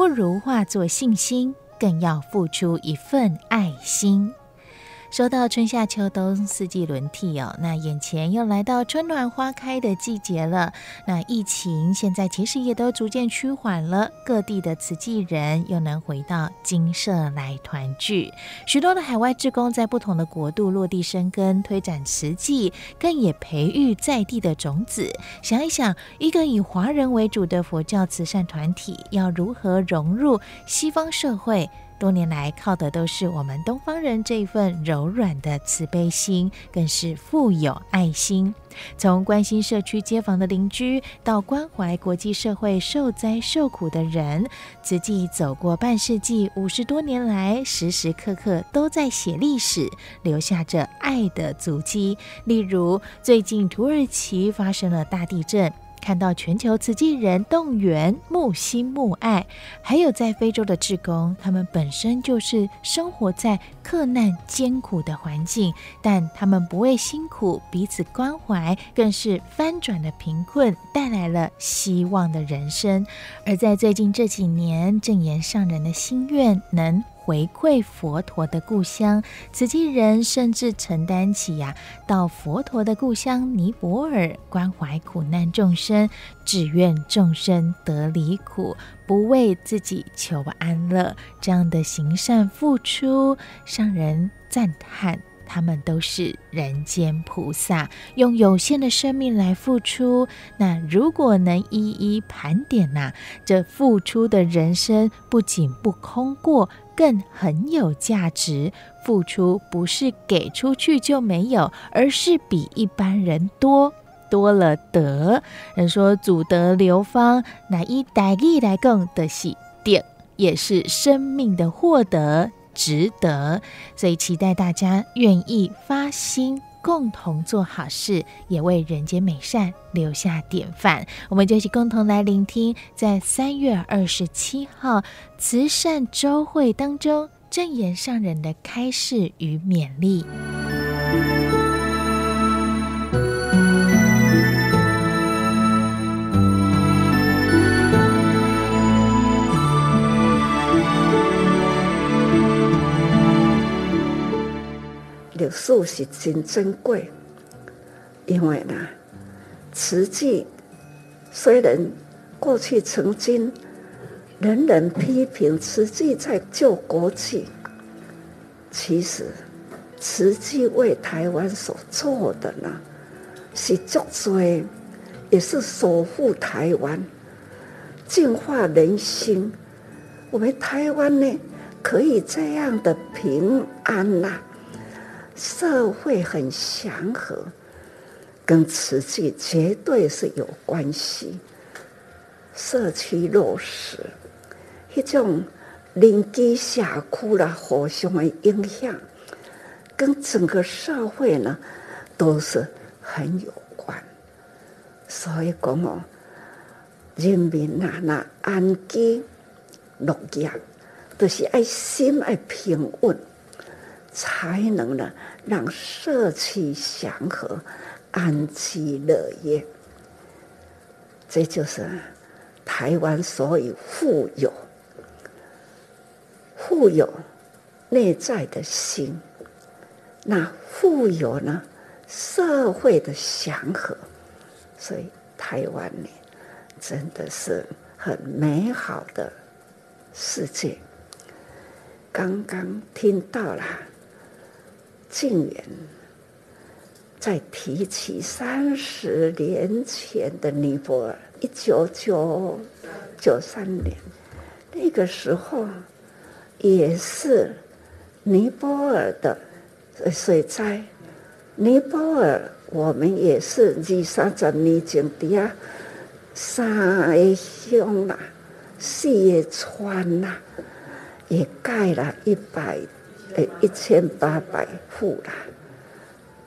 不如化作信心，更要付出一份爱心。说到春夏秋冬四季轮替哦，那眼前又来到春暖花开的季节了。那疫情现在其实也都逐渐趋缓了，各地的慈济人又能回到金舍来团聚。许多的海外志工在不同的国度落地生根，推展慈济，更也培育在地的种子。想一想，一个以华人为主的佛教慈善团体，要如何融入西方社会？多年来靠的都是我们东方人这份柔软的慈悲心，更是富有爱心。从关心社区街坊的邻居，到关怀国际社会受灾受苦的人，慈济走过半世纪，五十多年来，时时刻刻都在写历史，留下着爱的足迹。例如，最近土耳其发生了大地震。看到全球慈济人动员募心募爱，还有在非洲的志工，他们本身就是生活在克难艰苦的环境，但他们不畏辛苦，彼此关怀，更是翻转了贫困，带来了希望的人生。而在最近这几年，正言上人的心愿能。回馈佛陀的故乡，慈济人甚至承担起呀、到佛陀的故乡尼泊尔关怀苦难众生，只愿众生得离苦，不为自己求安乐，这样的行善付出，让人赞叹。他们都是人间菩萨，用有限的生命来付出。那如果能一一盘点呐、这付出的人生不仅不空过，更很有价值。付出不是给出去就没有，而是比一般人多，多了德。人说祖德流芳，那一代一来更的喜点，也是生命的获得。值得，所以期待大家愿意发心，共同做好事，也为人间美善留下典范。我们就一起共同来聆听，在三月二十七号慈善周会当中，正言上人的开示与勉励。历史是真珍贵，因为呢，慈济虽然过去曾经人人批评慈济在救国际，其实慈济为台湾所做的呢，是足多，也是守护台湾、净化人心。我们台湾呢，可以这样的平安呐、啊。社会很祥和，跟瓷器绝对是有关系。社区落实一种邻居社区啦互相的影响，跟整个社会呢都是很有关。所以讲哦，人民啊，那安居乐业，都、是爱心爱平稳。才能呢，让社区祥和、安居乐业。这就是台湾所以富有、富有内在的心，那富有呢社会的祥和，所以台湾呢真的是很美好的世界。刚刚听到了静远在提起三十年前的尼泊尔，一九九九三年那个时候，也是尼泊尔的水灾。尼泊尔，我们也是二三十年前底下三个乡啦，四个村啦。也盖了一百，呃，一千八百户啦。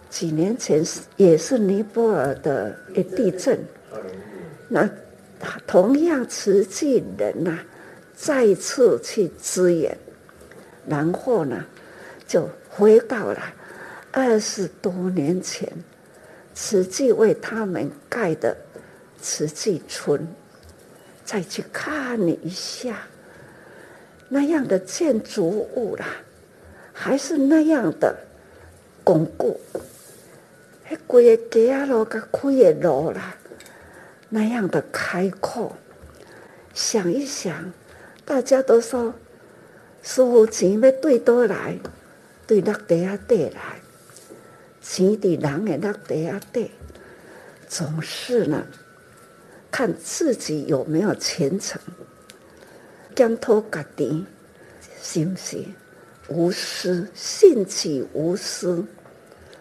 几年前也是尼泊尔的一地震，那同样慈济人呐，再次去支援，然后呢，就回到了二十多年前，慈济为他们盖的慈济村，再去看你一下。那样的建筑物啦，还是那样的巩固。那规个街啊路，个开的路啦，那样的开阔。想一想，大家都说，师父钱要对倒来，对落地啊地来，钱伫人的落地啊地，总是呢，看自己有没有虔诚。检讨家己是不是无私，信己无私，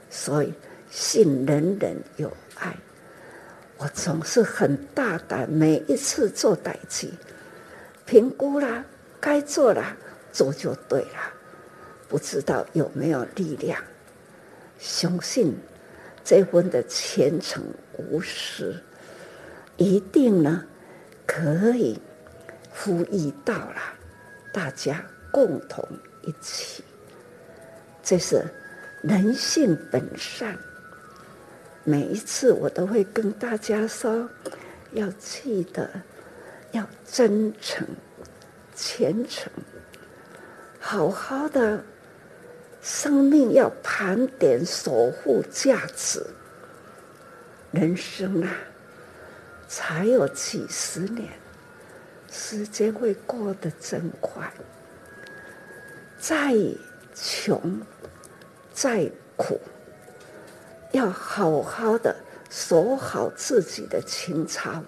所以信人人有爱。我总是很大胆，每一次做代志，评估啦该做了，做就对了。不知道有没有力量，相信这份的虔诚无私，一定呢可以。呼吁到了，大家共同一起，这是人性本善。每一次我都会跟大家说，要记得要真诚、虔诚，好好的生命要盘点、守护价值。人生啊，才有几十年。时间会过得真快，再穷再苦，要好好的守好自己的情操。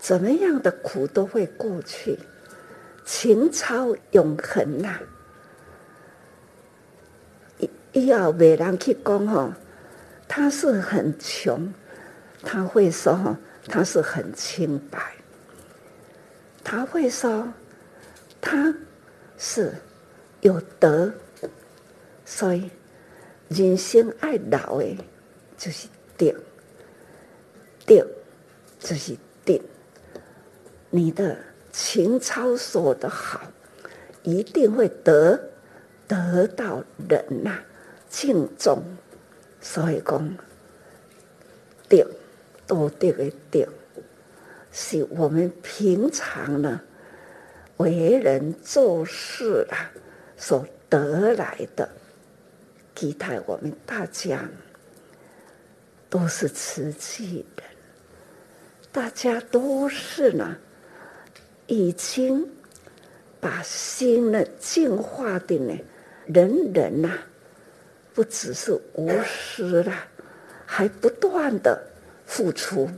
怎么样的苦都会过去，情操永恒呐、啊！以后别人去讲哈，他是很穷，他会说他是很清白。他会说，他是有德，所以人生爱老的，就是定，定就是定。你的情操守得好，一定会得得到人呐敬重。所以讲，定道德的定。是我们平常呢为人做事啊所得来的，期待我们大家都是慈济人，大家都是呢已经把心呢净化的呢，人人呐不只是无私了，还不断的付出。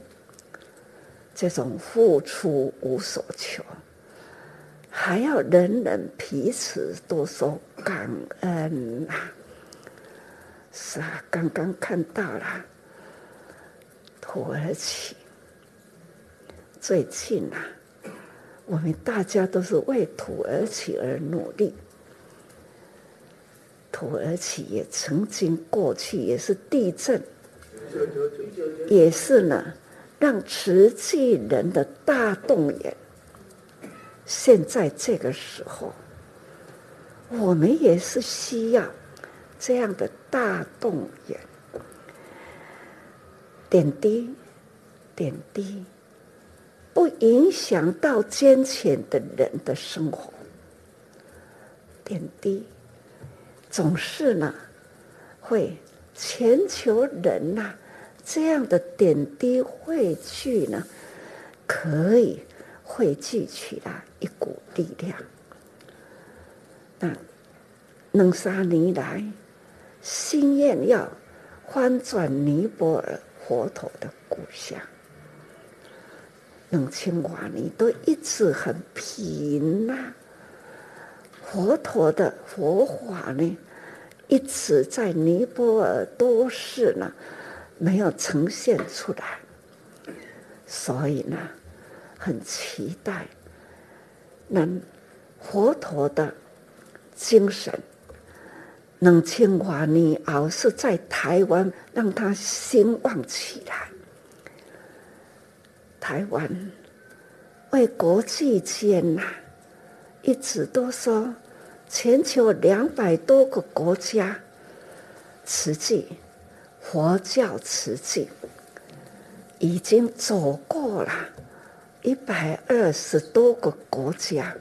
这种付出无所求，还要人人彼此都说感恩呐、是啊，刚刚看到了土耳其，最近啊，我们大家都是为土耳其而努力。土耳其也曾经过去也是地震，也是呢。让慈济人的大动员，现在这个时候，我们也是需要这样的大动员，点滴点滴，不影响到艰险的人的生活，点滴总是呢，会全球人呐、这样的点滴汇聚呢，可以汇聚起来。一股力量。那两三年来，心愿要翻转尼泊尔佛陀的故乡，两千多年都一直很平、啊。佛陀的佛法呢，一直在尼泊尔都是呢，没有呈现出来，所以呢，很期待能佛陀的精神能千华年后是在台湾让它兴旺起来。台湾为国际间呐。一直都说，全球两百多个国家，慈济佛教慈济已经走过了一百二十多个国家，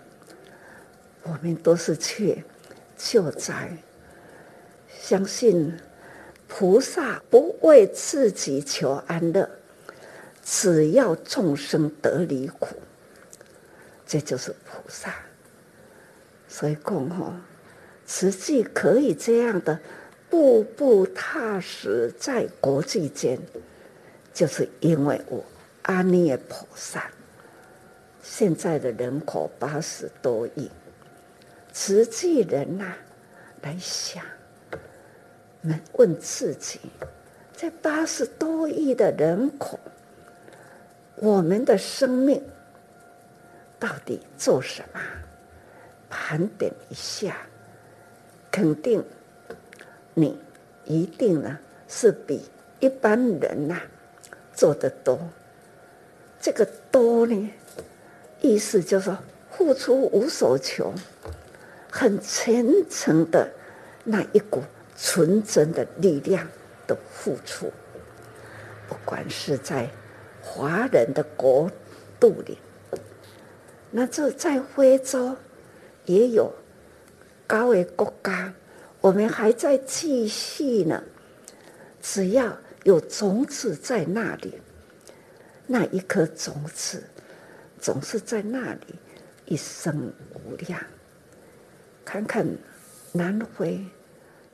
我们都是去救灾，相信菩萨不为自己求安乐，只要众生得离苦，这就是菩萨。所以共和实际可以这样的步步踏实在国际间，就是因为我阿弥陀佛。现在的人口八十多亿，实际人呐、来想，们问自己，这八十多亿的人口，我们的生命到底做什么？盘点一下，肯定你一定呢是比一般人呐、啊、做得多。这个多呢，意思就是说付出无所求，很虔诚的那一股纯真的力量的付出。不管是在华人的国度里，那就在非洲。也有高的国家，我们还在继续呢。只要有种子在那里，那一颗种子总是在那里一生无量。看看南非，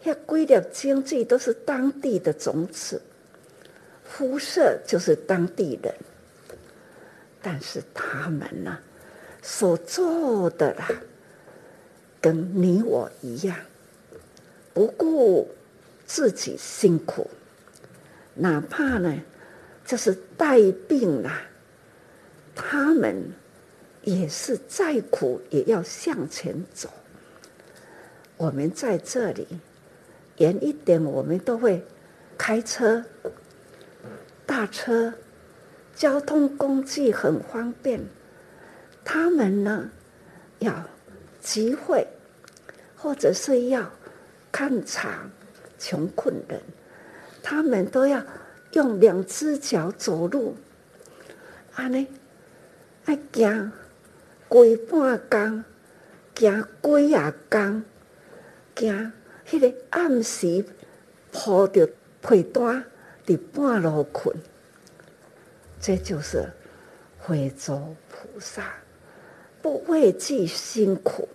那规律经济都是当地的种子，肤色就是当地人，但是他们呢，所做的啦。跟你我一样，不顾自己辛苦，哪怕呢，就是带病了，他们也是再苦也要向前走。我们在这里远一点，我们都会开车、大车，交通工具很方便。他们呢，要集会。或者是要看场穷困人，他们都要用两只脚走路，安尼爱行规半工，行几啊工，行迄个暗时铺着被单伫半路困，这就是回族菩萨不畏惧辛苦。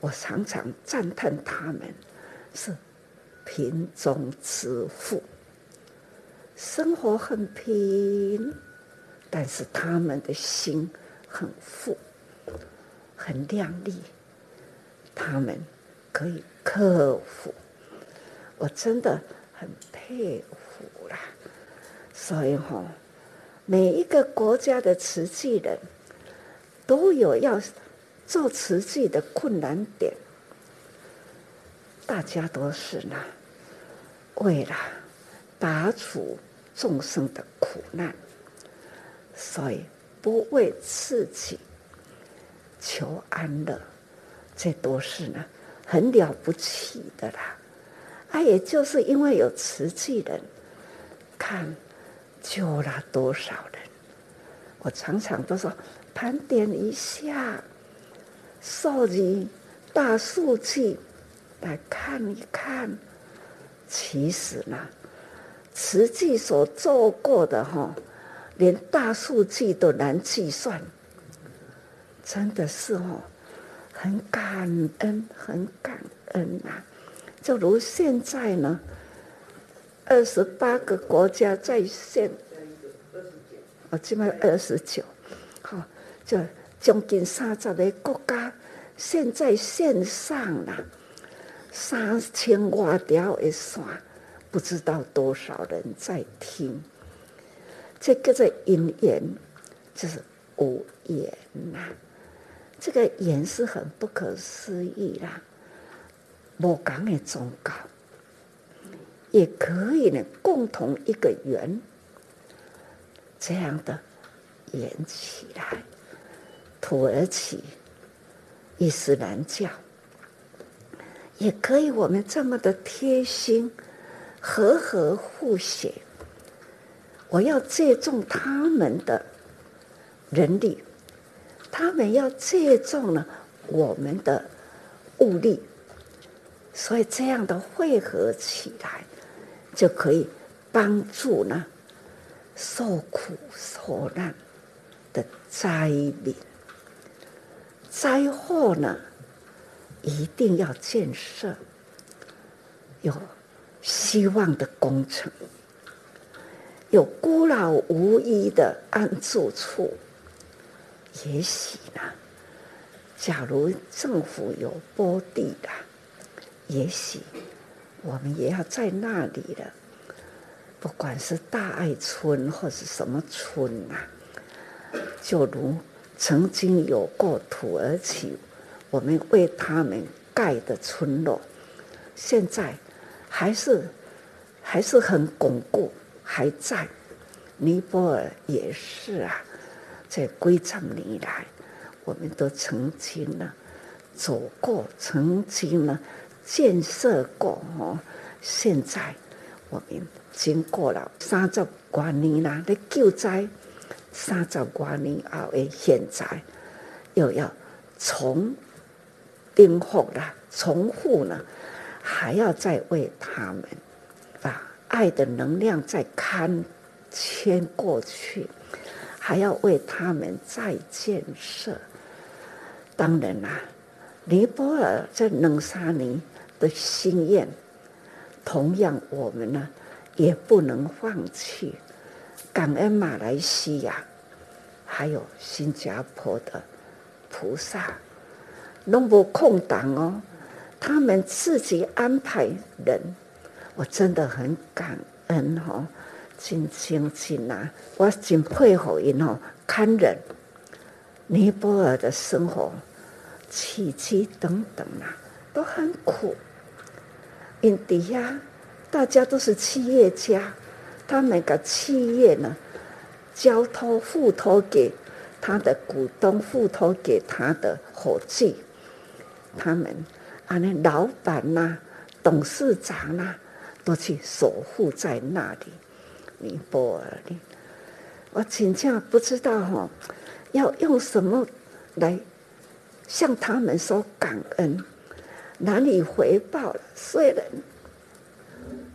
我常常赞叹他们是贫中之富，生活很贫，但是他们的心很富，很亮丽，他们可以克服，我真的很佩服啦。所以哈，每一个国家的慈济人都有要。做慈济的困难点，大家都是呢，为了拔除众生的苦难，所以不为自己求安乐，这都是呢很了不起的啦。啊，也就是因为有慈济人，看救了多少人。我常常都说盘点一下。收集、大数据来看一看，其实呢，慈济所做过的哈，连大数据都难计算，真的是哦，很感恩，很感恩、啊。就如现在呢，二十八个国家在线，我起码二十九，好，就将近三十个国家现在线上了，三千多条的线，不知道多少人在听。这个在因缘，就是无言呐、这个缘是很不可思议啦。无讲的宗教，也可以呢，共同一个缘，这样的缘起来。土耳其、伊斯兰教，也可以我们这么的贴心，和和互协。我要借重他们的人力，他们要借重了我们的物力。所以这样的汇合起来，就可以帮助呢受苦受难的灾民。灾后呢，一定要建设有希望的工程，有孤老无依的安住处。也许呢，假如政府有拨地的。也许我们也要在那里了，不管是大爱村或是什么村、啊，就如曾经有过土耳其，我们为他们盖的村落，现在还是还是很巩固，还在。尼泊尔也是啊，这几 trăm 年来，我们都曾经呢走过，曾经呢。建设过哦，现在我们经过了三十多年啦，的救灾，三十多年后的现在又要重颠覆了，重复了，还要再为他们爱的能量在看迁过去，还要为他们再建设。当然啦，尼泊尔这两三年。的心愿，同样我们呢也不能放弃。感恩马来西亚，还有新加坡的菩萨，拢无空档哦，他们自己安排人，我真的很感恩哦，真亲近啊，我真佩服因哦，看人，尼泊尔的生活起居等等啊。都很苦，印第呀，大家都是企业家，他们个企业呢，交托付托给他的股东，付托给他的伙计，他们啊，那老板呐、啊、董事长呐、啊，都去守护在那里。尼泊尔的，我真正不知道哈、要用什么来向他们说感恩。难以回报了。虽然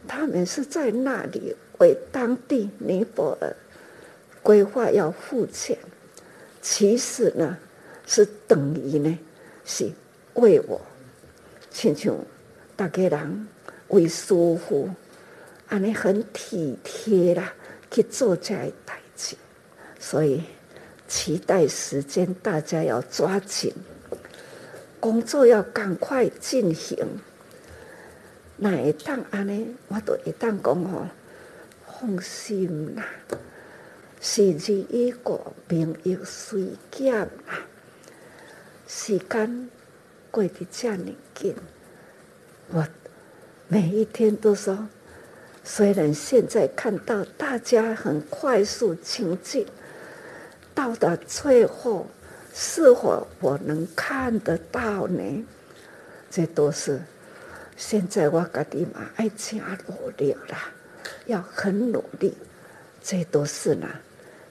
他们是在那里为当地尼泊尔规划要付钱，其实呢是等于呢是为我，请求大家人为师父，安尼很体贴啦去做这些代志，所以期待时间大家要抓紧。工作要赶快进行，那会当安尼，我都会当讲吼，放心啦，时日已过，命亦随减啦，时间过得这么紧，我每一天都说，虽然现在看到大家很快速前进，到达最后。是否我能看得到呢？这都是现在我家己嘛爱加努力啦，要很努力。这都是呢，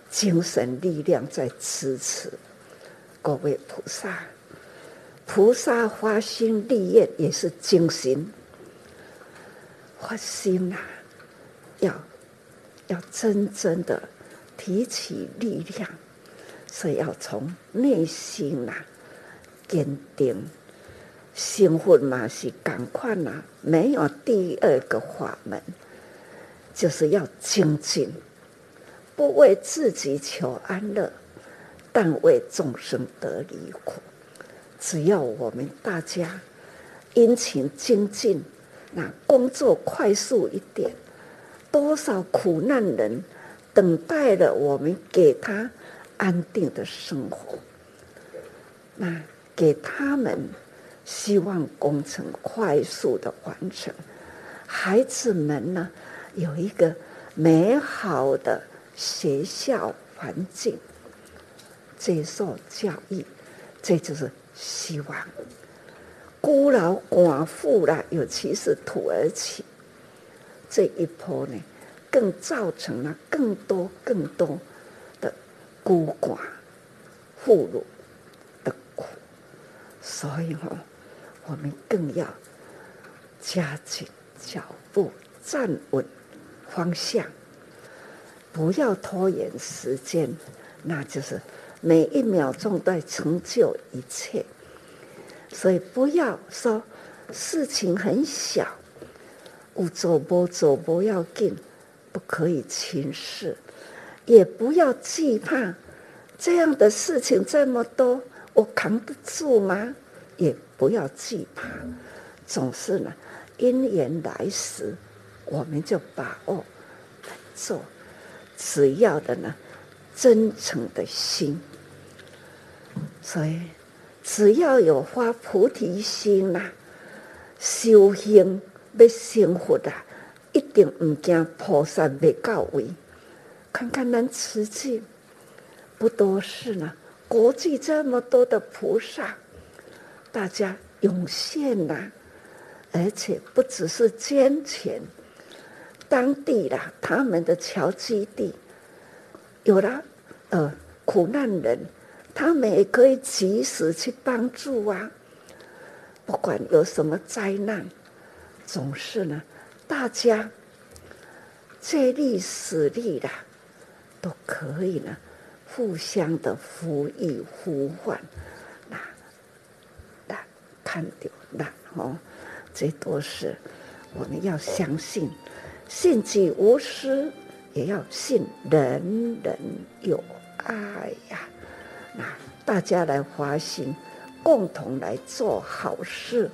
精神力量在支持各位菩萨。菩萨发心立业也是精神，发心啊，要要真正的提起力量。所以要从内心呐、啊，坚定。幸福嘛是赶快呐，没有第二个法门，就是要精进，不为自己求安乐，但为众生得离苦。只要我们大家殷勤精进，工作快速一点，多少苦难人等待了我们给他安定的生活，那给他们。希望工程快速的完成，孩子们呢，有一个美好的学校环境，接受教育，这就是希望。孤老寡妇啦，尤其是土耳其这一波呢，更造成了更多更多的孤寡妇孺的苦，所以哈。我们更要加紧脚步，站稳方向，不要拖延时间，那就是每一秒钟都成就一切。所以不要说事情很小，无做不做不要紧，不可以轻视，也不要惧怕这样的事情这么多，我扛得住吗？也不要惧怕，总是呢，因缘来时，我们就把握来做。只要的呢，真诚的心。所以，只要有发菩提心呐，修行要成佛的，一定唔惊菩萨未到位。看看咱慈济，不多是呢？国际这么多的菩萨。大家涌现呐，而且不只是捐钱，当地啦，他们的侨基地有了呃苦难人，他们也可以及时去帮助啊。不管有什么灾难，总是呢，大家借力使力的，都可以呢，互相的扶育呼唤。看掉了哦，这都是我们要相信，信己无私，也要信人人有爱呀。大家来发心，共同来做好事，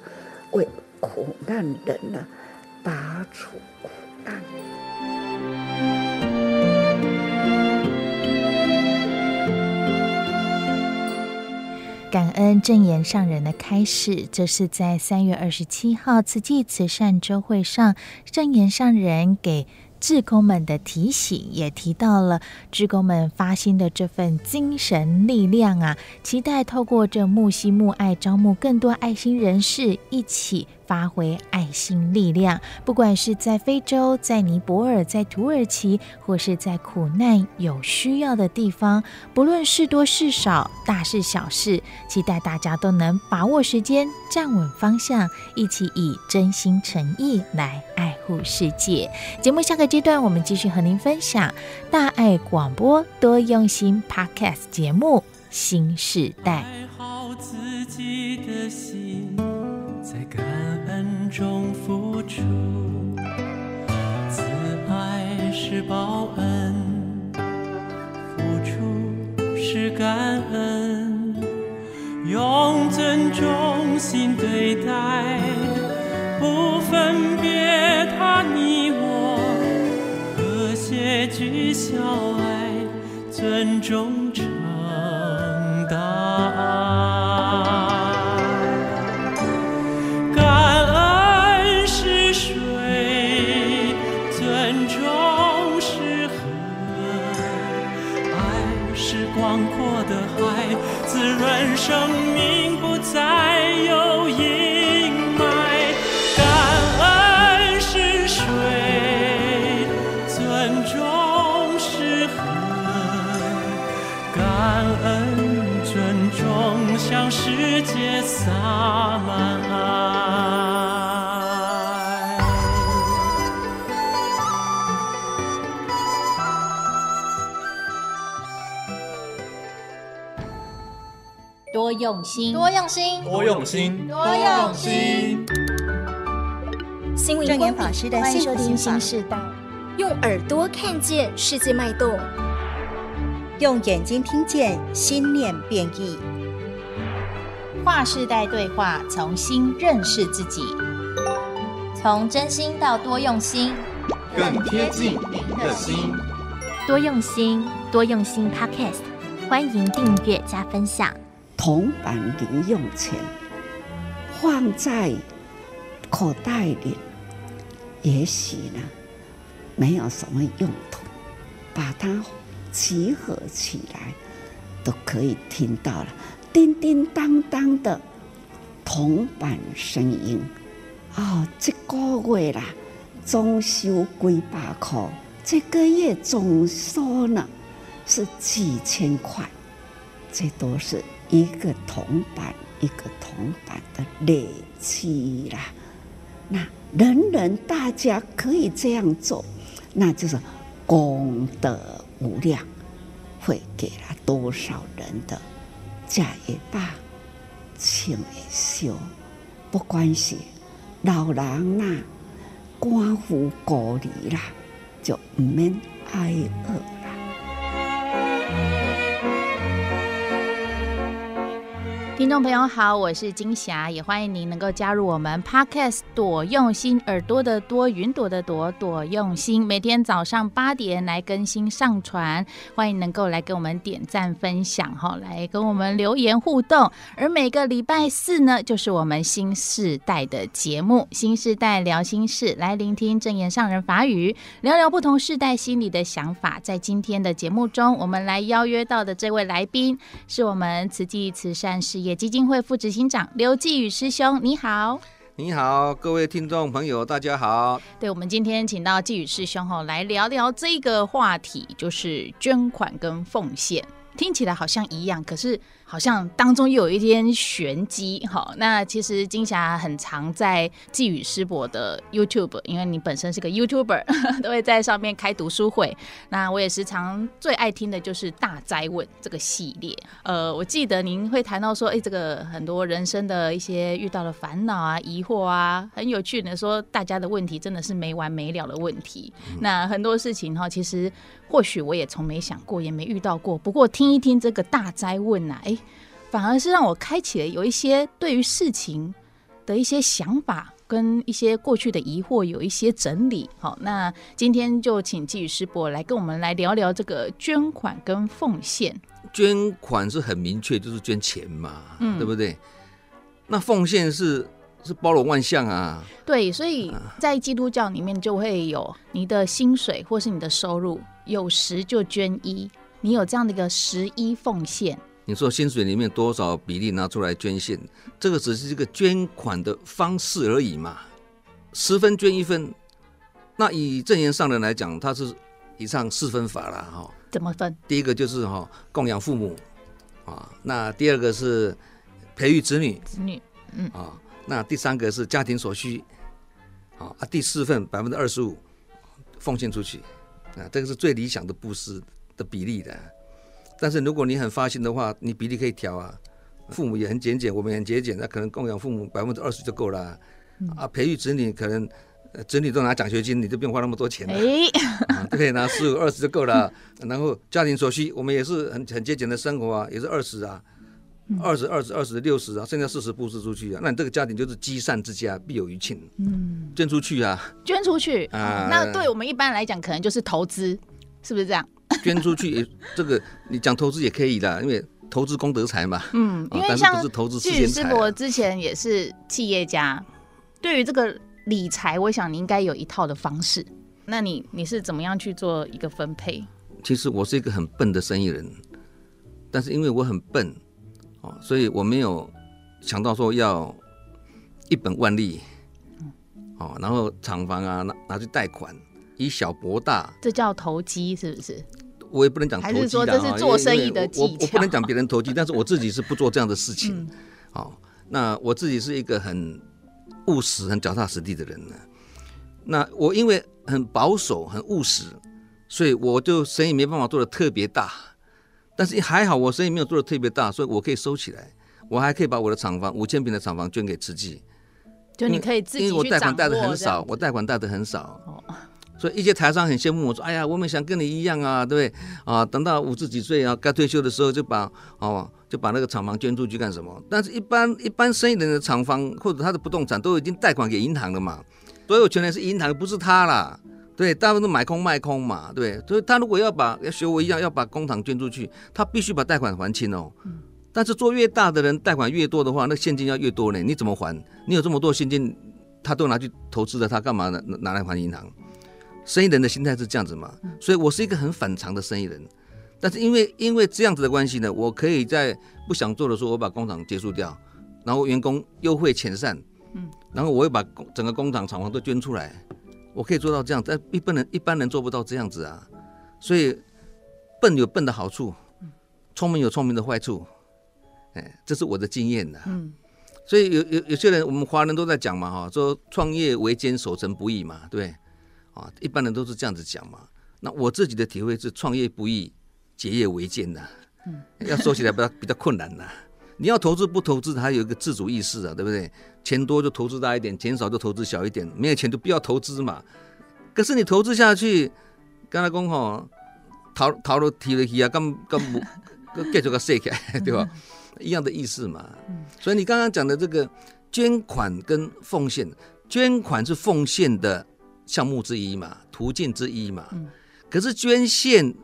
为苦难人呢，拔除苦难。感恩正言上人的开始，这是在三月二十七号慈济慈善周会上，正言上人给志工们的提醒，也提到了志工们发心的这份精神力量啊，期待透过这木西木爱，招募更多爱心人士一起。发挥爱心力量，不管是在非洲、在尼泊尔、在土耳其，或是在苦难有需要的地方，不论是多是少、大事小事，期待大家都能把握时间、站稳方向，一起以真心诚意来爱护世界。节目下个阶段，我们继续和您分享大爱广播多用心 Podcast 节目《心在感恩》。中付出，慈爱是报恩，付出是感恩，用尊重心对待，不分别他你我，和谐聚小爱，尊重成大爱是广阔的海，滋润。生命不再有阴霾，感恩是水，尊重是河，感恩尊重向世界洒满用心，多用心，多用心，多用心。新闻光法师的欢迎收听新时代，用耳朵看见世界脉动，用眼睛听见心念变异。跨世代对话，重新认识自己，从真心到多用心，更贴近您的心。多用心，多用心 Podcast，欢迎订阅加分享。铜板零用钱放在口袋里，也许呢没有什么用途，把它集合起来，都可以听到了叮叮当当的铜板声音。哦，这个月啦，装修几百块，这个月总收呢是几千块，这都是。一个铜板，一个铜板的累积啦。那人人大家可以这样做，那就是功德无量，会给了多少人的家也罢，亲也修，不关系。老人啦，寡妇孤儿啦，就唔免挨饿。听众朋友好，我是金霞，也欢迎您能够加入我们 Podcast 多用心耳朵的多云朵的朵朵用心，每天早上八点来更新上传，欢迎能够来跟我们点赞分享哈，来跟我们留言互动。而每个礼拜四呢，就是我们新世代的节目，新世代聊心事，来聆听正言上人法语，聊聊不同世代心里的想法。在今天的节目中，我们来邀约到的这位来宾，是我们慈济慈善事业基金会副执行长刘继宇师兄，你好！你好，各位听众朋友，大家好。对，我们今天请到继宇师兄哈，来聊聊这个话题，就是捐款跟奉献，听起来好像一样，可是。好像当中又有一点玄机哈，那其实金霞很常在寄语师伯的 YouTube，因为你本身是个 YouTuber，都会在上面开读书会。那我也时常最爱听的就是大哉问这个系列。呃，我记得您会谈到说，哎，这个很多人生的一些遇到的烦恼啊、疑惑啊，很有趣的说，大家的问题真的是没完没了的问题。嗯、那很多事情哈，其实或许我也从没想过，也没遇到过。不过听一听这个大哉问啊，哎。反而是让我开启了有一些对于事情的一些想法，跟一些过去的疑惑有一些整理。好，那今天就请季宇师伯来跟我们来聊聊这个捐款跟奉献。捐款是很明确，就是捐钱嘛，嗯，对不对？那奉献是是包罗万象啊。对，所以在基督教里面就会有你的薪水或是你的收入有十就捐一，你有这样的一个十一奉献。你说薪水里面多少比例拿出来捐献，这个只是一个捐款的方式而已嘛。十分捐一分，那以正言上人来讲，他是以上四分法了哈。怎么分？第一个就是哈供养父母啊，那第二个是培育子女，子女嗯啊，那第三个是家庭所需啊，第四份百分之二十五奉献出去啊，这个是最理想的布施的比例的。但是如果你很发心的话，你比例可以调啊。父母也很节俭，我们也很节俭，那可能供养父母百分之二十就够了。嗯、啊，培育子女可能，子女都拿奖学金，你就不用花那么多钱了。哎、啊，对，拿十五二十就够了。然后家庭所需，我们也是很很节俭的生活啊，也是二十啊，二十二十二十六十啊，剩下四十布施出去啊。那你这个家庭就是积善之家，必有余庆。嗯，捐出去啊，捐出去啊。那对我们一般来讲，可能就是投资，是不是这样？捐出去，这个你讲投资也可以的，因为投资功德财嘛。嗯，因为像继宇师伯之前也是企业家，对于这个理财，我想你应该有一套的方式。那你你是怎么样去做一个分配？其实我是一个很笨的生意人，但是因为我很笨，哦，所以我没有想到说要一本万利，哦，然后厂房啊拿拿去贷款。以小博大，这叫投机是不是？我也不能讲投机，还是说这是做生意的技巧？我我不能讲别人投机，但是我自己是不做这样的事情。好、嗯，那我自己是一个很务实、很脚踏实地的人呢。那我因为很保守、很务实，所以我就生意没办法做的特别大。但是还好，我生意没有做的特别大，所以我可以收起来。我还可以把我的厂房五千平的厂房捐给慈济，就你可以自己因为我贷款贷的很少，我贷款贷的很少。哦所以一些台商很羡慕我说：“哎呀，我们想跟你一样啊，对不对？啊，等到五十几岁啊，该退休的时候就把哦，就把那个厂房捐出去干什么？但是，一般一般生意人的厂房或者他的不动产都已经贷款给银行了嘛，所有权人是银行，不是他啦。对，大部分都买空卖空嘛，对。所以他如果要把要学我一样要把工厂捐出去，他必须把贷款还清哦。但是做越大的人，贷款越多的话，那现金要越多呢，你怎么还？你有这么多现金，他都拿去投资了，他干嘛拿拿来还银行？生意人的心态是这样子嘛，所以我是一个很反常的生意人，但是因为因为这样子的关系呢，我可以在不想做的时候，我把工厂结束掉，然后员工优惠遣散，嗯，然后我会把整个工厂厂房都捐出来，我可以做到这样，但一般人一般人做不到这样子啊，所以笨有笨的好处，聪明有聪明的坏处，哎，这是我的经验的，嗯，所以有有有些人我们华人都在讲嘛，哈，说创业维艰，守成不易嘛，对。啊，一般人都是这样子讲嘛。那我自己的体会是，创业不易，结业为艰呐。嗯，要说起来比较 比较困难呐。你要投资不投资，还有一个自主意识啊，对不对？钱多就投资大一点，钱少就投资小一点。没有钱就不要投资嘛。可是你投资下去，刚才讲吼，逃逃了提了去啊，根根不继续个塞起来，对吧？一样的意思嘛。所以你刚刚讲的这个捐款跟奉献，捐款是奉献的。项目之一嘛，途径之一嘛。嗯。可是捐献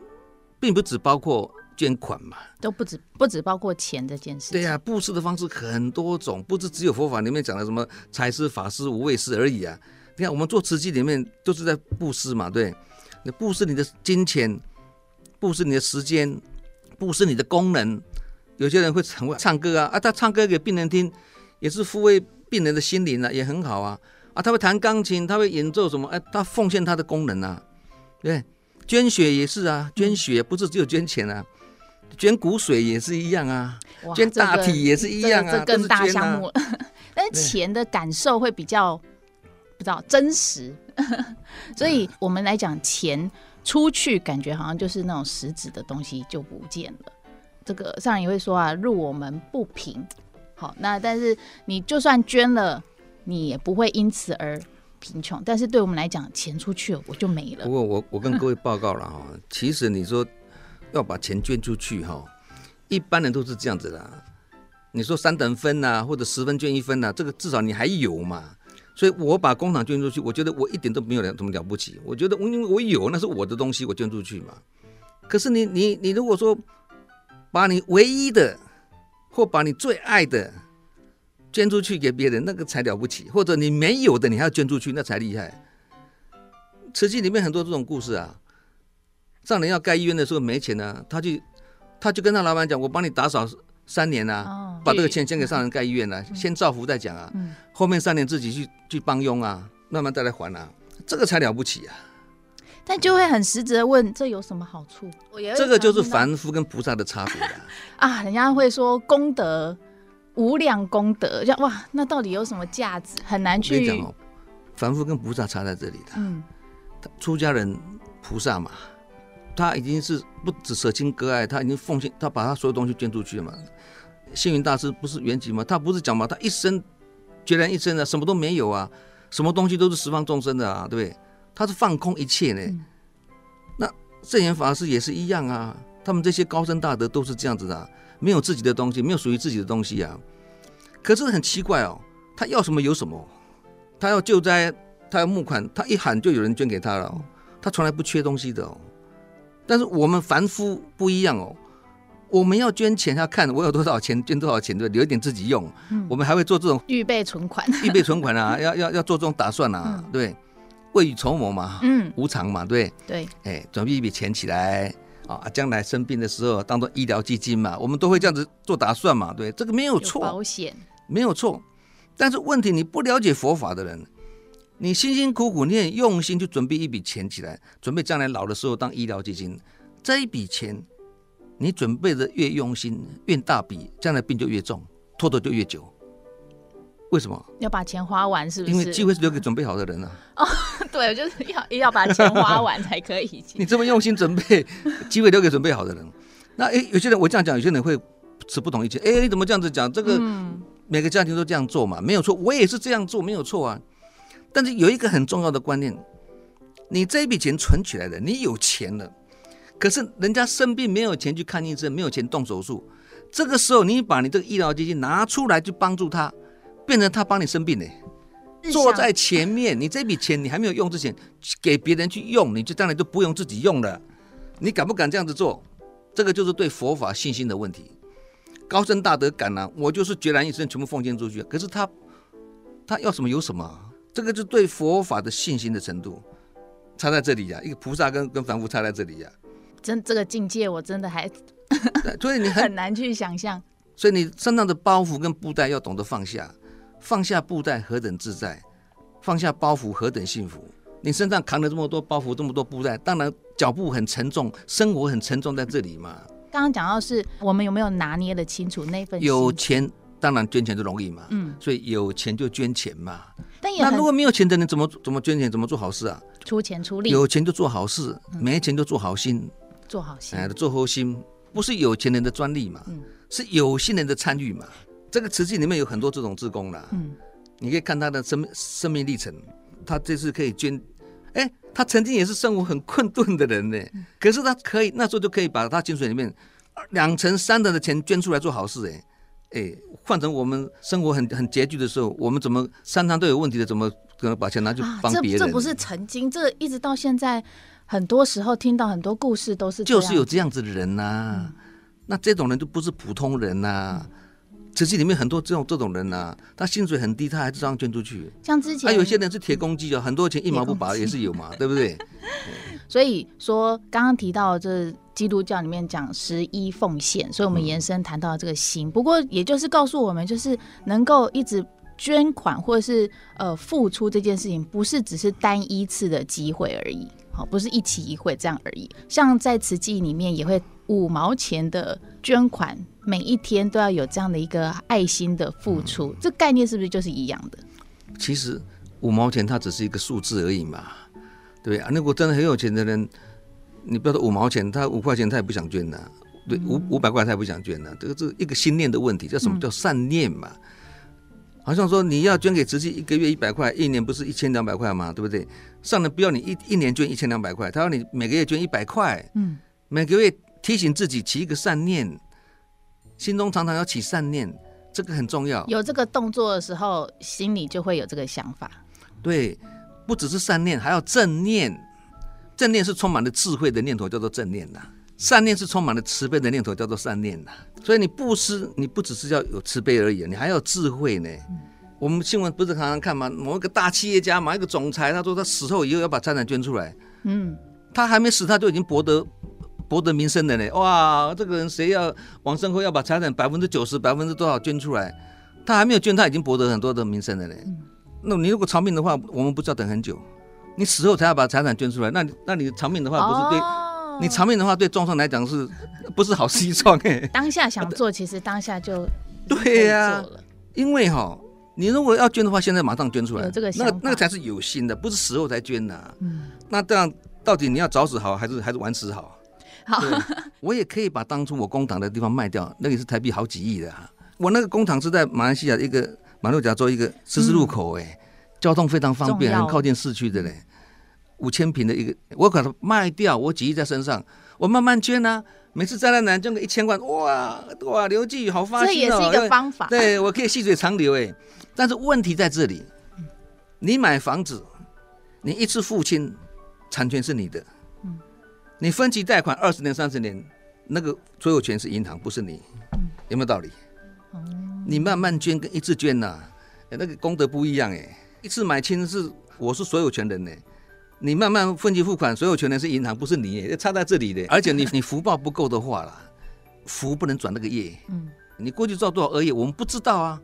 并不只包括捐款嘛，都不止不止包括钱这件事。对呀、啊，布施的方式很多种，不是只有佛法里面讲的什么财施、法施、无畏施而已啊。你看我们做慈济里面都是在布施嘛，对。你布施你的金钱，布施你的时间，布施你的功能。有些人会成为唱歌啊，啊，他唱歌给病人听，也是抚慰病人的心灵啊，也很好啊。啊，他会弹钢琴，他会演奏什么？哎，他奉献他的功能啊，对，捐血也是啊，捐血不是只有捐钱啊，捐骨髓也是一样啊，捐大体也是一样啊，这个、大项目。啊、但是钱的感受会比较不知道真实，所以我们来讲，钱出去感觉好像就是那种实质的东西就不见了。这个上人也会说啊，入我们不平。好，那但是你就算捐了。你也不会因此而贫穷，但是对我们来讲，钱出去了我就没了。不过我我跟各位报告了哈，其实你说要把钱捐出去哈，一般人都是这样子的。你说三等分呐，或者十分捐一分呐，这个至少你还有嘛。所以我把工厂捐出去，我觉得我一点都没有了什么了不起。我觉得我因为我有，那是我的东西，我捐出去嘛。可是你你你如果说把你唯一的或把你最爱的。捐出去给别人，那个才了不起；或者你没有的，你还要捐出去，那才厉害。慈济里面很多这种故事啊。上人要盖医院的时候没钱呢、啊，他就他就跟他老板讲：“我帮你打扫三年啊，哦、把这个钱先给上人盖医院了、啊，嗯、先造福再讲啊。嗯、后面三年自己去去帮佣啊，慢慢再来还啊，这个才了不起啊。”但就会很实质的问：“这有什么好处？”这个就是凡夫跟菩萨的差别啊。啊，人家会说功德。无量功德，叫哇，那到底有什么价值？很难去。讲哦，凡夫跟菩萨差在这里的。嗯，出家人菩萨嘛，他已经是不止舍亲割爱，他已经奉献，他把他所有东西捐出去了嘛。星云大师不是圆寂吗？他不是讲嘛，他一生孑然一身的，什么都没有啊，什么东西都是十方众生的啊，对不对？他是放空一切呢。嗯、那圣严法师也是一样啊，他们这些高僧大德都是这样子的、啊。没有自己的东西，没有属于自己的东西啊！可是很奇怪哦，他要什么有什么，他要救灾，他要募款，他一喊就有人捐给他了哦，他从来不缺东西的哦。但是我们凡夫不一样哦，我们要捐钱要看我有多少钱，捐多少钱，对，留一点自己用。嗯，我们还会做这种预备存款，预备存款啊，要要要做这种打算啊，嗯，对，未雨绸缪嘛，嗯，无常嘛，对对，哎，准备一笔钱起来。啊，将来生病的时候当做医疗基金嘛，我们都会这样子做打算嘛，对，这个没有错，有保险没有错。但是问题，你不了解佛法的人，你辛辛苦苦，你很用心去准备一笔钱起来，准备将来老的时候当医疗基金，这一笔钱你准备的越用心，越大笔，将来病就越重，拖得就越久。为什么要把钱花完？是不是？因为机会是留给准备好的人啊。哦，对，就是要要把钱花完才可以。你这么用心准备，机会留给准备好的人。那诶，有些人我这样讲，有些人会持不同意见。哎，你怎么这样子讲？这个每个家庭都这样做嘛，没有错。我也是这样做，没有错啊。但是有一个很重要的观念，你这一笔钱存起来的，你有钱了，可是人家生病没有钱去看医生，没有钱动手术，这个时候你把你这个医疗基金拿出来去帮助他，变成他帮你生病呢。坐在前面，你这笔钱你还没有用之前，给别人去用，你就当然就不用自己用了。你敢不敢这样子做？这个就是对佛法信心的问题。高僧大德敢啊，我就是决然一生全部奉献出去。可是他，他要什么有什么，这个就对佛法的信心的程度差在这里呀、啊。一个菩萨跟跟凡夫差在这里呀、啊。真这个境界我真的还，所以你很，很难去想象。所以你身上的包袱跟布袋要懂得放下。放下布袋何等自在，放下包袱何等幸福。你身上扛了这么多包袱，这么多布袋，当然脚步很沉重，生活很沉重在这里嘛。刚刚讲到是我们有没有拿捏的清楚那份？有钱当然捐钱就容易嘛。嗯，所以有钱就捐钱嘛。但也那如果没有钱的人怎么怎么捐钱，怎么做好事啊？出钱出力。有钱就做好事，没钱就做好心。做好心，哎，做好心不是有钱人的专利嘛？嗯，是有心人的参与嘛？这个瓷器里面有很多这种志工啦，嗯，你可以看他的生命生命历程，他这次可以捐，哎，他曾经也是生活很困顿的人呢，嗯、可是他可以那时候就可以把他薪水里面两成三的的钱捐出来做好事，哎，哎，换成我们生活很很拮据的时候，我们怎么三餐都有问题的，怎么可能把钱拿去帮别人？啊、这这不是曾经，这一直到现在，很多时候听到很多故事都是就是有这样子的人呐、啊，嗯、那这种人就不是普通人呐、啊。嗯慈济里面很多这种这种人呐、啊，他薪水很低，他还是这样捐出去。像之前，还有些人是铁公鸡哦，很多钱一毛不拔也是有嘛，对不对？所以说，刚刚提到这基督教里面讲十一奉献，所以我们延伸谈到这个心。嗯、不过，也就是告诉我们，就是能够一直捐款或者是呃付出这件事情，不是只是单一次的机会而已，好，不是一期一会这样而已。像在慈济里面也会五毛钱的捐款。每一天都要有这样的一个爱心的付出，嗯、这概念是不是就是一样的？其实五毛钱它只是一个数字而已嘛，对啊。如果真的很有钱的人，你不要说五毛钱，他五块钱他也不想捐的，对，嗯、五五百块他也不想捐的，这个是一个心念的问题。叫什么叫善念嘛？嗯、好像说你要捐给慈济一个月一百块，一年不是一千两百块嘛？对不对？上人不要你一一年捐一千两百块，他要你每个月捐一百块，嗯，每个月提醒自己起一个善念。心中常常要起善念，这个很重要。有这个动作的时候，心里就会有这个想法。对，不只是善念，还要正念。正念是充满了智慧的念头，叫做正念呐；善念是充满了慈悲的念头，叫做善念呐。所以你布施，你不只是要有慈悲而已，你还要有智慧呢。嗯、我们新闻不是常常看吗？某一个大企业家，某一个总裁，他说他死后以后要把财产捐出来。嗯，他还没死，他就已经博得。博得名声的呢？哇，这个人谁要往生后要把财产百分之九十、百分之多少捐出来？他还没有捐，他已经博得很多的名声了呢。嗯、那你如果长命的话，我们不知道等很久。你死后才要把财产捐出来，那你那你长命的话，不是对？哦、你长命的话，对众生来讲是 不是好西装？哎，当下想做，其实当下就对呀、啊。因为哈，你如果要捐的话，现在马上捐出来，这个那个那个才是有心的，不是死后才捐的、啊。嗯，那这样到底你要早死好，还是还是晚死好？好，我也可以把当初我工厂的地方卖掉，那个是台币好几亿的啊。我那个工厂是在马来西亚一个马六甲州一个十字路口，哎，交通非常方便，很靠近市区的嘞。五千平的一个，我把它卖掉，我几亿在身上，我慢慢捐啊。每次灾难难捐个一千万，哇哇，刘继宇好发心哦。这也是一个方法，对，我可以细水长流哎。但是问题在这里，你买房子，你一次付清，产权是你的。你分期贷款二十年、三十年，那个所有权是银行，不是你，有没有道理？你慢慢捐跟一次捐呐、啊，那个功德不一样哎。一次买清是我是所有权人呢，你慢慢分期付款，所有权人是银行，不是你，差在这里的。而且你 你福报不够的话啦，福不能转那个业。嗯，你过去造多少恶业，我们不知道啊。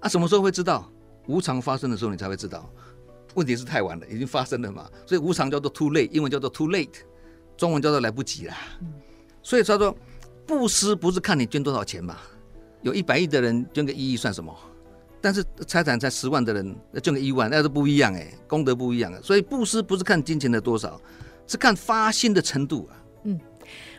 啊，什么时候会知道？无常发生的时候你才会知道。问题是太晚了，已经发生了嘛。所以无常叫做 too late，英文叫做 too late。中文叫做来不及了，所以他说布施不是看你捐多少钱嘛，有一百亿的人捐个一亿算什么？但是财产才十万的人捐个一万，那是不一样哎，功德不一样啊。所以布施不是看金钱的多少，是看发心的程度啊。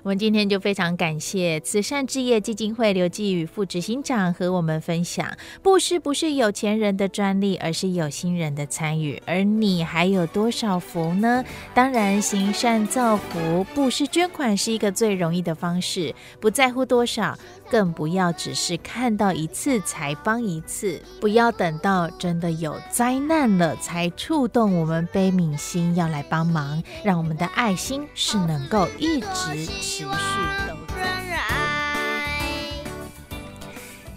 我们今天就非常感谢慈善置业基金会刘继宇副执行长和我们分享，布施不是有钱人的专利，而是有心人的参与。而你还有多少福呢？当然，行善造福，布施捐款是一个最容易的方式，不在乎多少。更不要只是看到一次才帮一次，不要等到真的有灾难了才触动我们悲悯心要来帮忙，让我们的爱心是能够一直持续都在。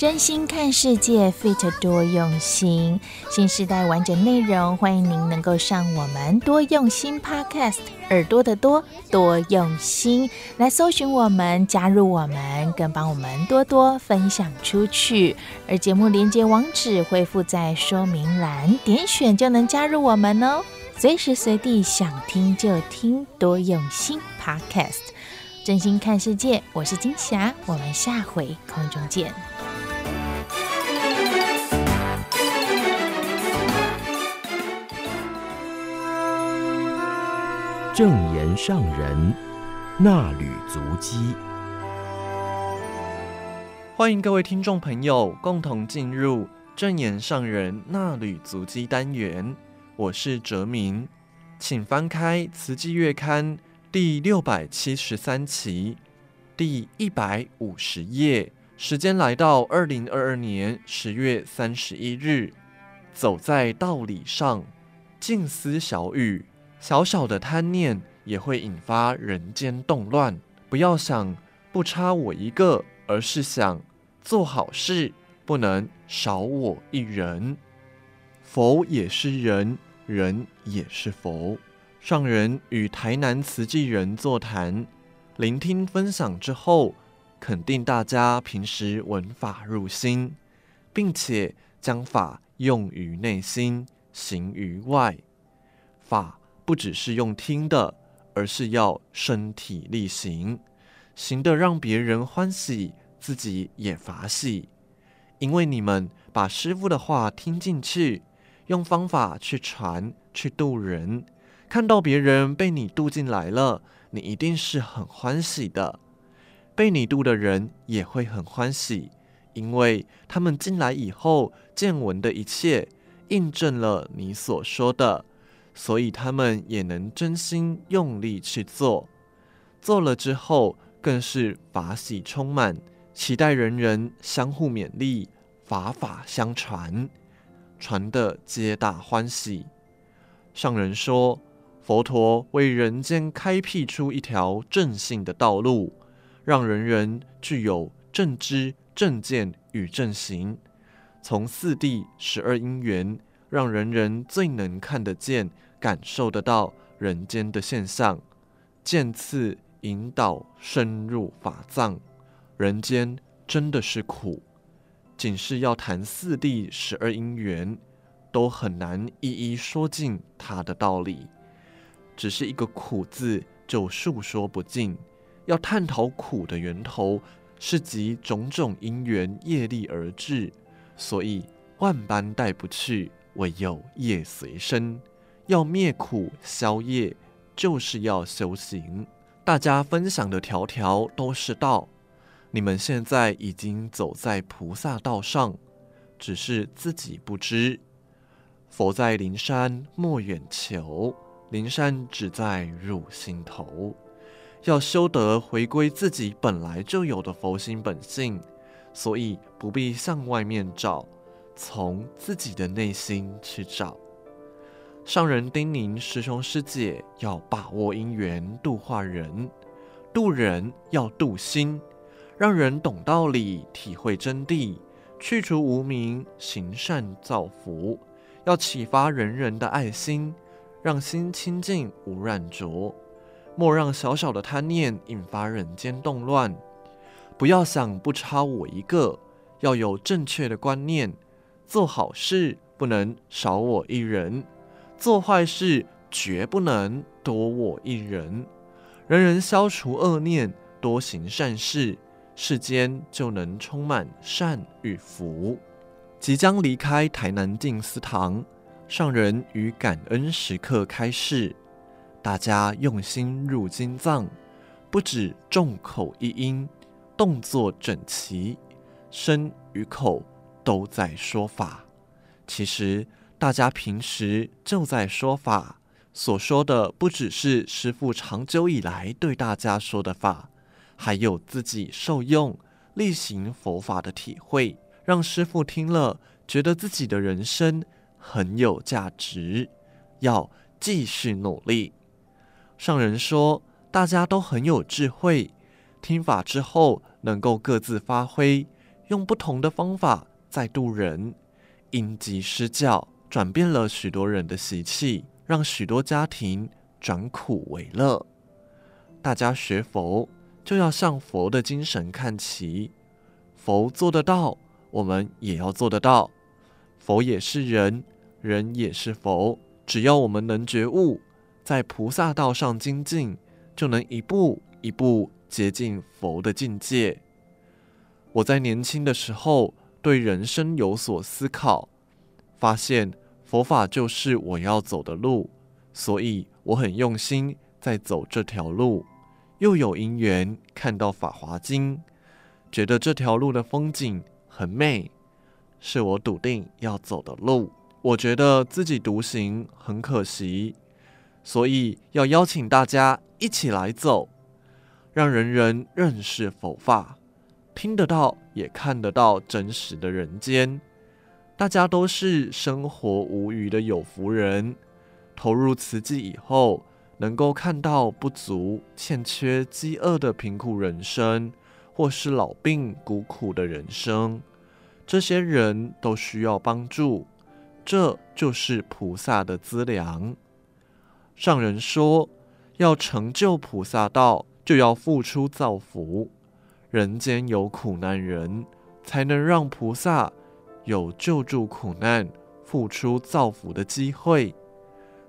真心看世界，Fit 多用心，新时代完整内容，欢迎您能够上我们多用心 Podcast，耳朵的多多用心来搜寻我们，加入我们，更帮我们多多分享出去。而节目连接网址会附在说明栏，点选就能加入我们哦，随时随地想听就听，多用心 Podcast，真心看世界，我是金霞，我们下回空中见。正言上人那履足迹，欢迎各位听众朋友共同进入正言上人那履足迹单元。我是哲明，请翻开《慈济月刊》第六百七十三期第一百五十页，时间来到二零二二年十月三十一日。走在道理上，静思小语。小小的贪念也会引发人间动乱。不要想不差我一个，而是想做好事不能少我一人。佛也是人，人也是佛。上人与台南慈济人座谈，聆听分享之后，肯定大家平时闻法入心，并且将法用于内心，行于外。法。不只是用听的，而是要身体力行，行的让别人欢喜，自己也法喜。因为你们把师父的话听进去，用方法去传，去度人，看到别人被你度进来了，你一定是很欢喜的。被你度的人也会很欢喜，因为他们进来以后见闻的一切，印证了你所说的。所以他们也能真心用力去做，做了之后更是法喜充满，期待人人相互勉励，法法相传，传得皆大欢喜。上人说，佛陀为人间开辟出一条正信的道路，让人人具有正知、正见与正行，从四谛十二因缘。让人人最能看得见、感受得到人间的现象，渐次引导深入法藏。人间真的是苦，仅是要谈四谛十二因缘，都很难一一说尽它的道理。只是一个苦字就述说不尽。要探讨苦的源头，是集种种因缘业力而至，所以万般带不去。唯有业随身，要灭苦消业，就是要修行。大家分享的条条都是道，你们现在已经走在菩萨道上，只是自己不知。佛在灵山莫远求，灵山只在汝心头。要修得回归自己本来就有的佛心本性，所以不必向外面找。从自己的内心去找。上人叮咛师兄师姐要把握因缘度化人，度人要度心，让人懂道理，体会真谛，去除无明，行善造福。要启发人人的爱心，让心清净无染浊，莫让小小的贪念引发人间动乱。不要想不差我一个，要有正确的观念。做好事不能少我一人，做坏事绝不能多我一人。人人消除恶念，多行善事，世间就能充满善与福。即将离开台南静思堂，上人于感恩时刻开示，大家用心入经藏，不止众口一音，动作整齐，身与口都在说法。其实大家平时就在说法，所说的不只是师父长久以来对大家说的法，还有自己受用力行佛法的体会，让师父听了觉得自己的人生很有价值，要继续努力。上人说，大家都很有智慧，听法之后能够各自发挥，用不同的方法再度人，因机施教，转变了许多人的习气，让许多家庭转苦为乐。大家学佛就要向佛的精神看齐，佛做得到，我们也要做得到。佛也是人，人也是佛，只要我们能觉悟，在菩萨道上精进。就能一步一步接近佛的境界。我在年轻的时候对人生有所思考，发现佛法就是我要走的路，所以我很用心在走这条路。又有因缘看到《法华经》，觉得这条路的风景很美，是我笃定要走的路。我觉得自己独行很可惜。所以要邀请大家一起来走，让人人认识佛法，听得到也看得到真实的人间。大家都是生活无虞的有福人，投入慈济以后，能够看到不足、欠缺、饥饿的贫苦人生，或是老病孤苦的人生，这些人都需要帮助，这就是菩萨的资粮。上人说，要成就菩萨道，就要付出造福。人间有苦难人，才能让菩萨有救助苦难、付出造福的机会。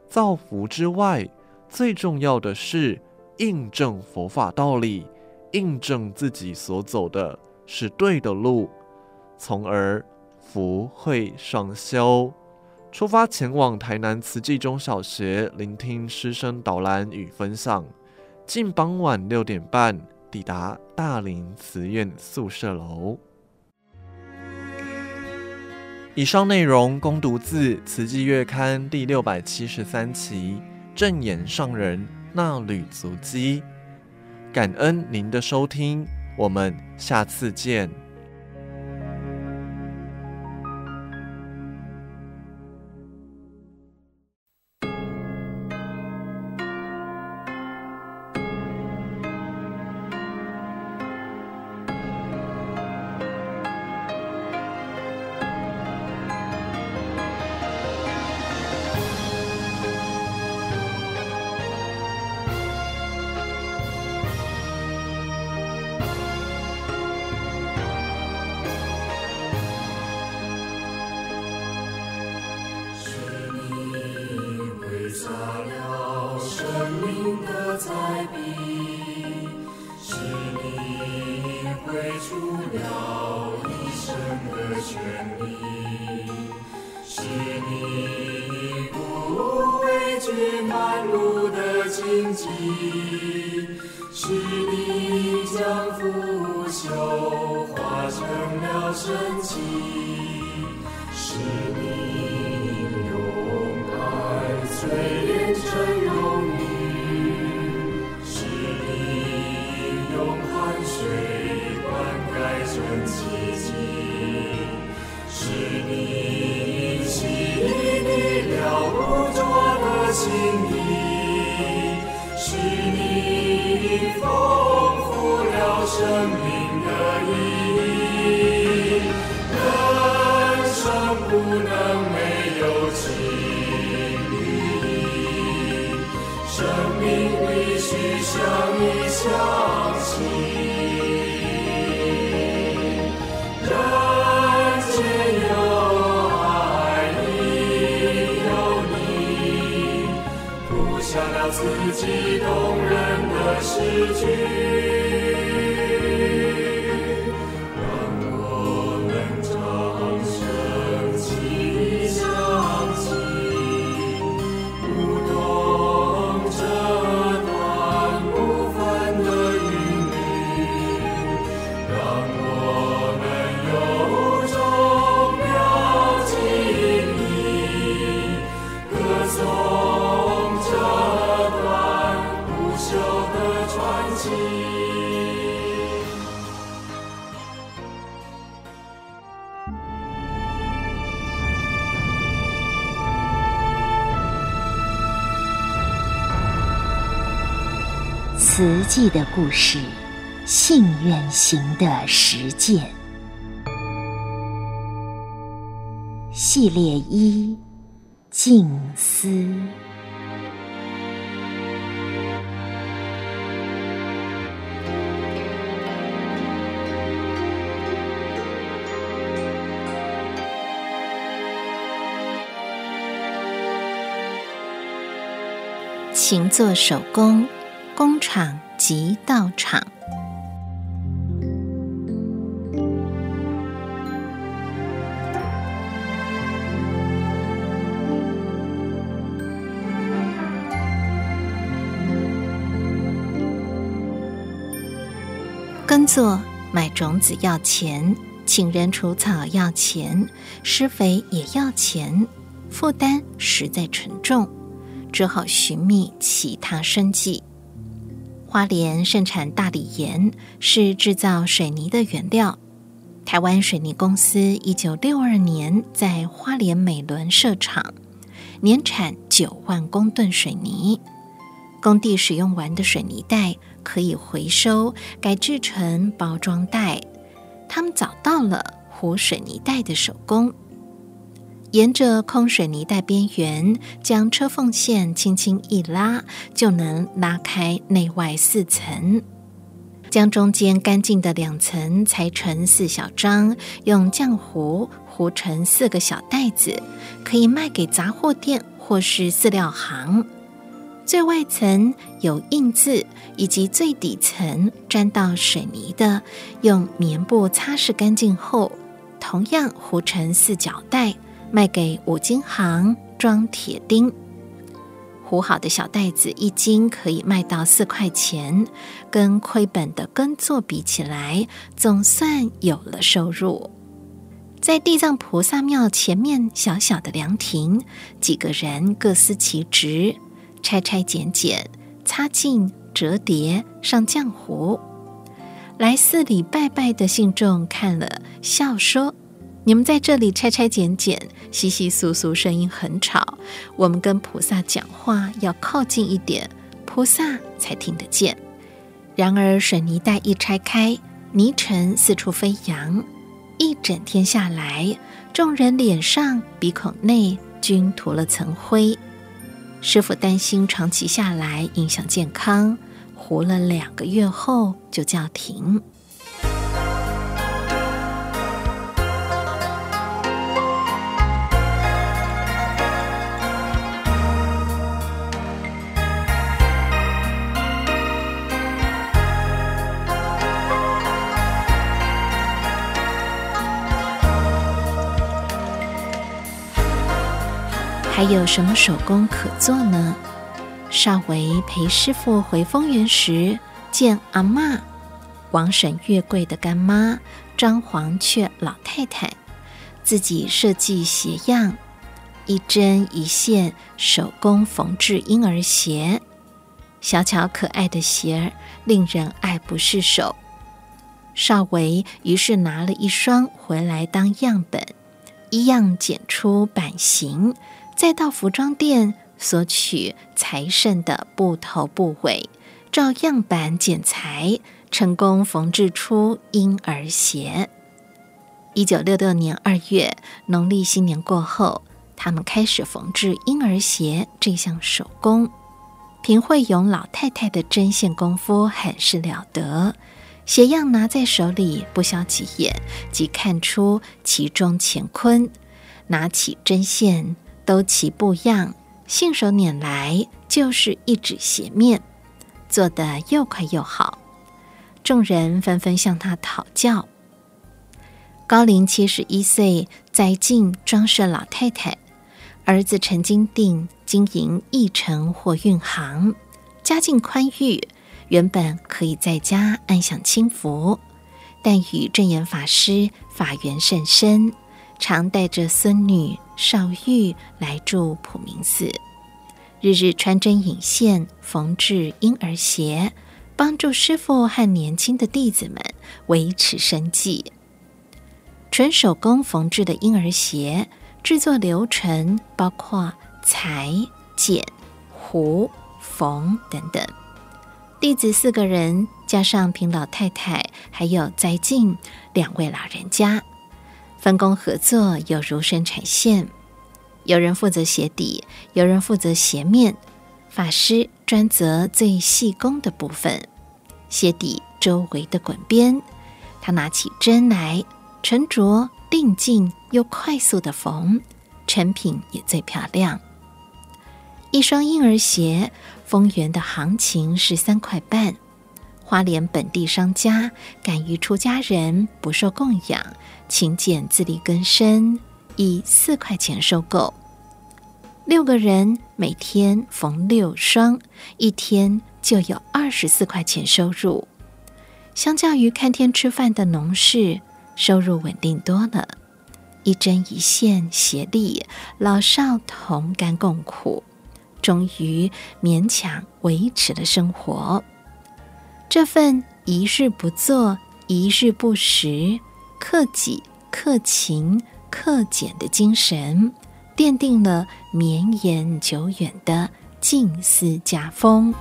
造福之外，最重要的是印证佛法道理，印证自己所走的是对的路，从而福慧双修。出发前往台南慈济中小学，聆听师生导览与分享。近傍晚六点半抵达大林慈院宿舍楼。以上内容供读自《慈济月刊》第六百七十三期正言上人衲履足迹。感恩您的收听，我们下次见。记的故事，信愿行的实践系列一：静思。勤做手工，工厂即到场。耕作买种子要钱，请人除草要钱，施肥也要钱，负担实在沉重。只好寻觅其他生计。花莲盛产大理岩，是制造水泥的原料。台湾水泥公司一九六二年在花莲美仑设厂，年产九万公吨水泥。工地使用完的水泥袋可以回收，改制成包装袋。他们找到了糊水泥袋的手工。沿着空水泥袋边缘，将车缝线轻轻一拉，就能拉开内外四层。将中间干净的两层裁成四小张，用浆糊糊成四个小袋子，可以卖给杂货店或是饲料行。最外层有印字，以及最底层沾到水泥的，用棉布擦拭干净后，同样糊成四角袋。卖给五金行装铁钉，糊好的小袋子一斤可以卖到四块钱，跟亏本的耕作比起来，总算有了收入。在地藏菩萨庙前面小小的凉亭，几个人各司其职，拆拆剪剪、擦净、折叠、上浆糊。来寺里拜拜的信众看了，笑说。你们在这里拆拆剪剪，窸窸窣窣，声音很吵。我们跟菩萨讲话要靠近一点，菩萨才听得见。然而水泥袋一拆开，泥尘四处飞扬，一整天下来，众人脸上、鼻孔内均涂了层灰。师傅担心长期下来影响健康，糊了两个月后就叫停。还有什么手工可做呢？少维陪师傅回丰原时，见阿嬷王婶月桂的干妈张黄雀老太太自己设计鞋样，一针一线手工缝制婴儿鞋，小巧可爱的鞋儿令人爱不释手。少维于是拿了一双回来当样本，一样剪出版型。再到服装店索取裁剩的布头布尾，照样板剪裁，成功缝制出婴儿鞋。一九六六年二月，农历新年过后，他们开始缝制婴儿鞋这项手工。平惠勇老太太的针线功夫很是了得，鞋样拿在手里，不消几眼即看出其中乾坤。拿起针线。都齐布样，信手拈来就是一纸鞋面，做得又快又好。众人纷纷向他讨教。高龄七十一岁，在晋装设老太太，儿子陈金定经营一城货运行，家境宽裕，原本可以在家安享清福，但与正言法师法缘甚深，常带着孙女。少玉来住普明寺，日日穿针引线缝制婴儿鞋，帮助师傅和年轻的弟子们维持生计。纯手工缝制的婴儿鞋制作流程包括裁、剪、糊、缝等等。弟子四个人，加上平老太太，还有栽静两位老人家，分工合作，有如生产线。有人负责鞋底，有人负责鞋面。法师专责最细工的部分，鞋底周围的滚边，他拿起针来，沉着、定静又快速的缝，成品也最漂亮。一双婴儿鞋，丰源的行情是三块半，花莲本地商家敢于出家人不受供养，勤俭自力更生，以四块钱收购。六个人每天缝六双，一天就有二十四块钱收入。相较于看天吃饭的农事，收入稳定多了。一针一线协力，老少同甘共苦，终于勉强维持了生活。这份一日不做，一日不食，克己、克勤、克俭的精神。奠定了绵延久远的静思家风。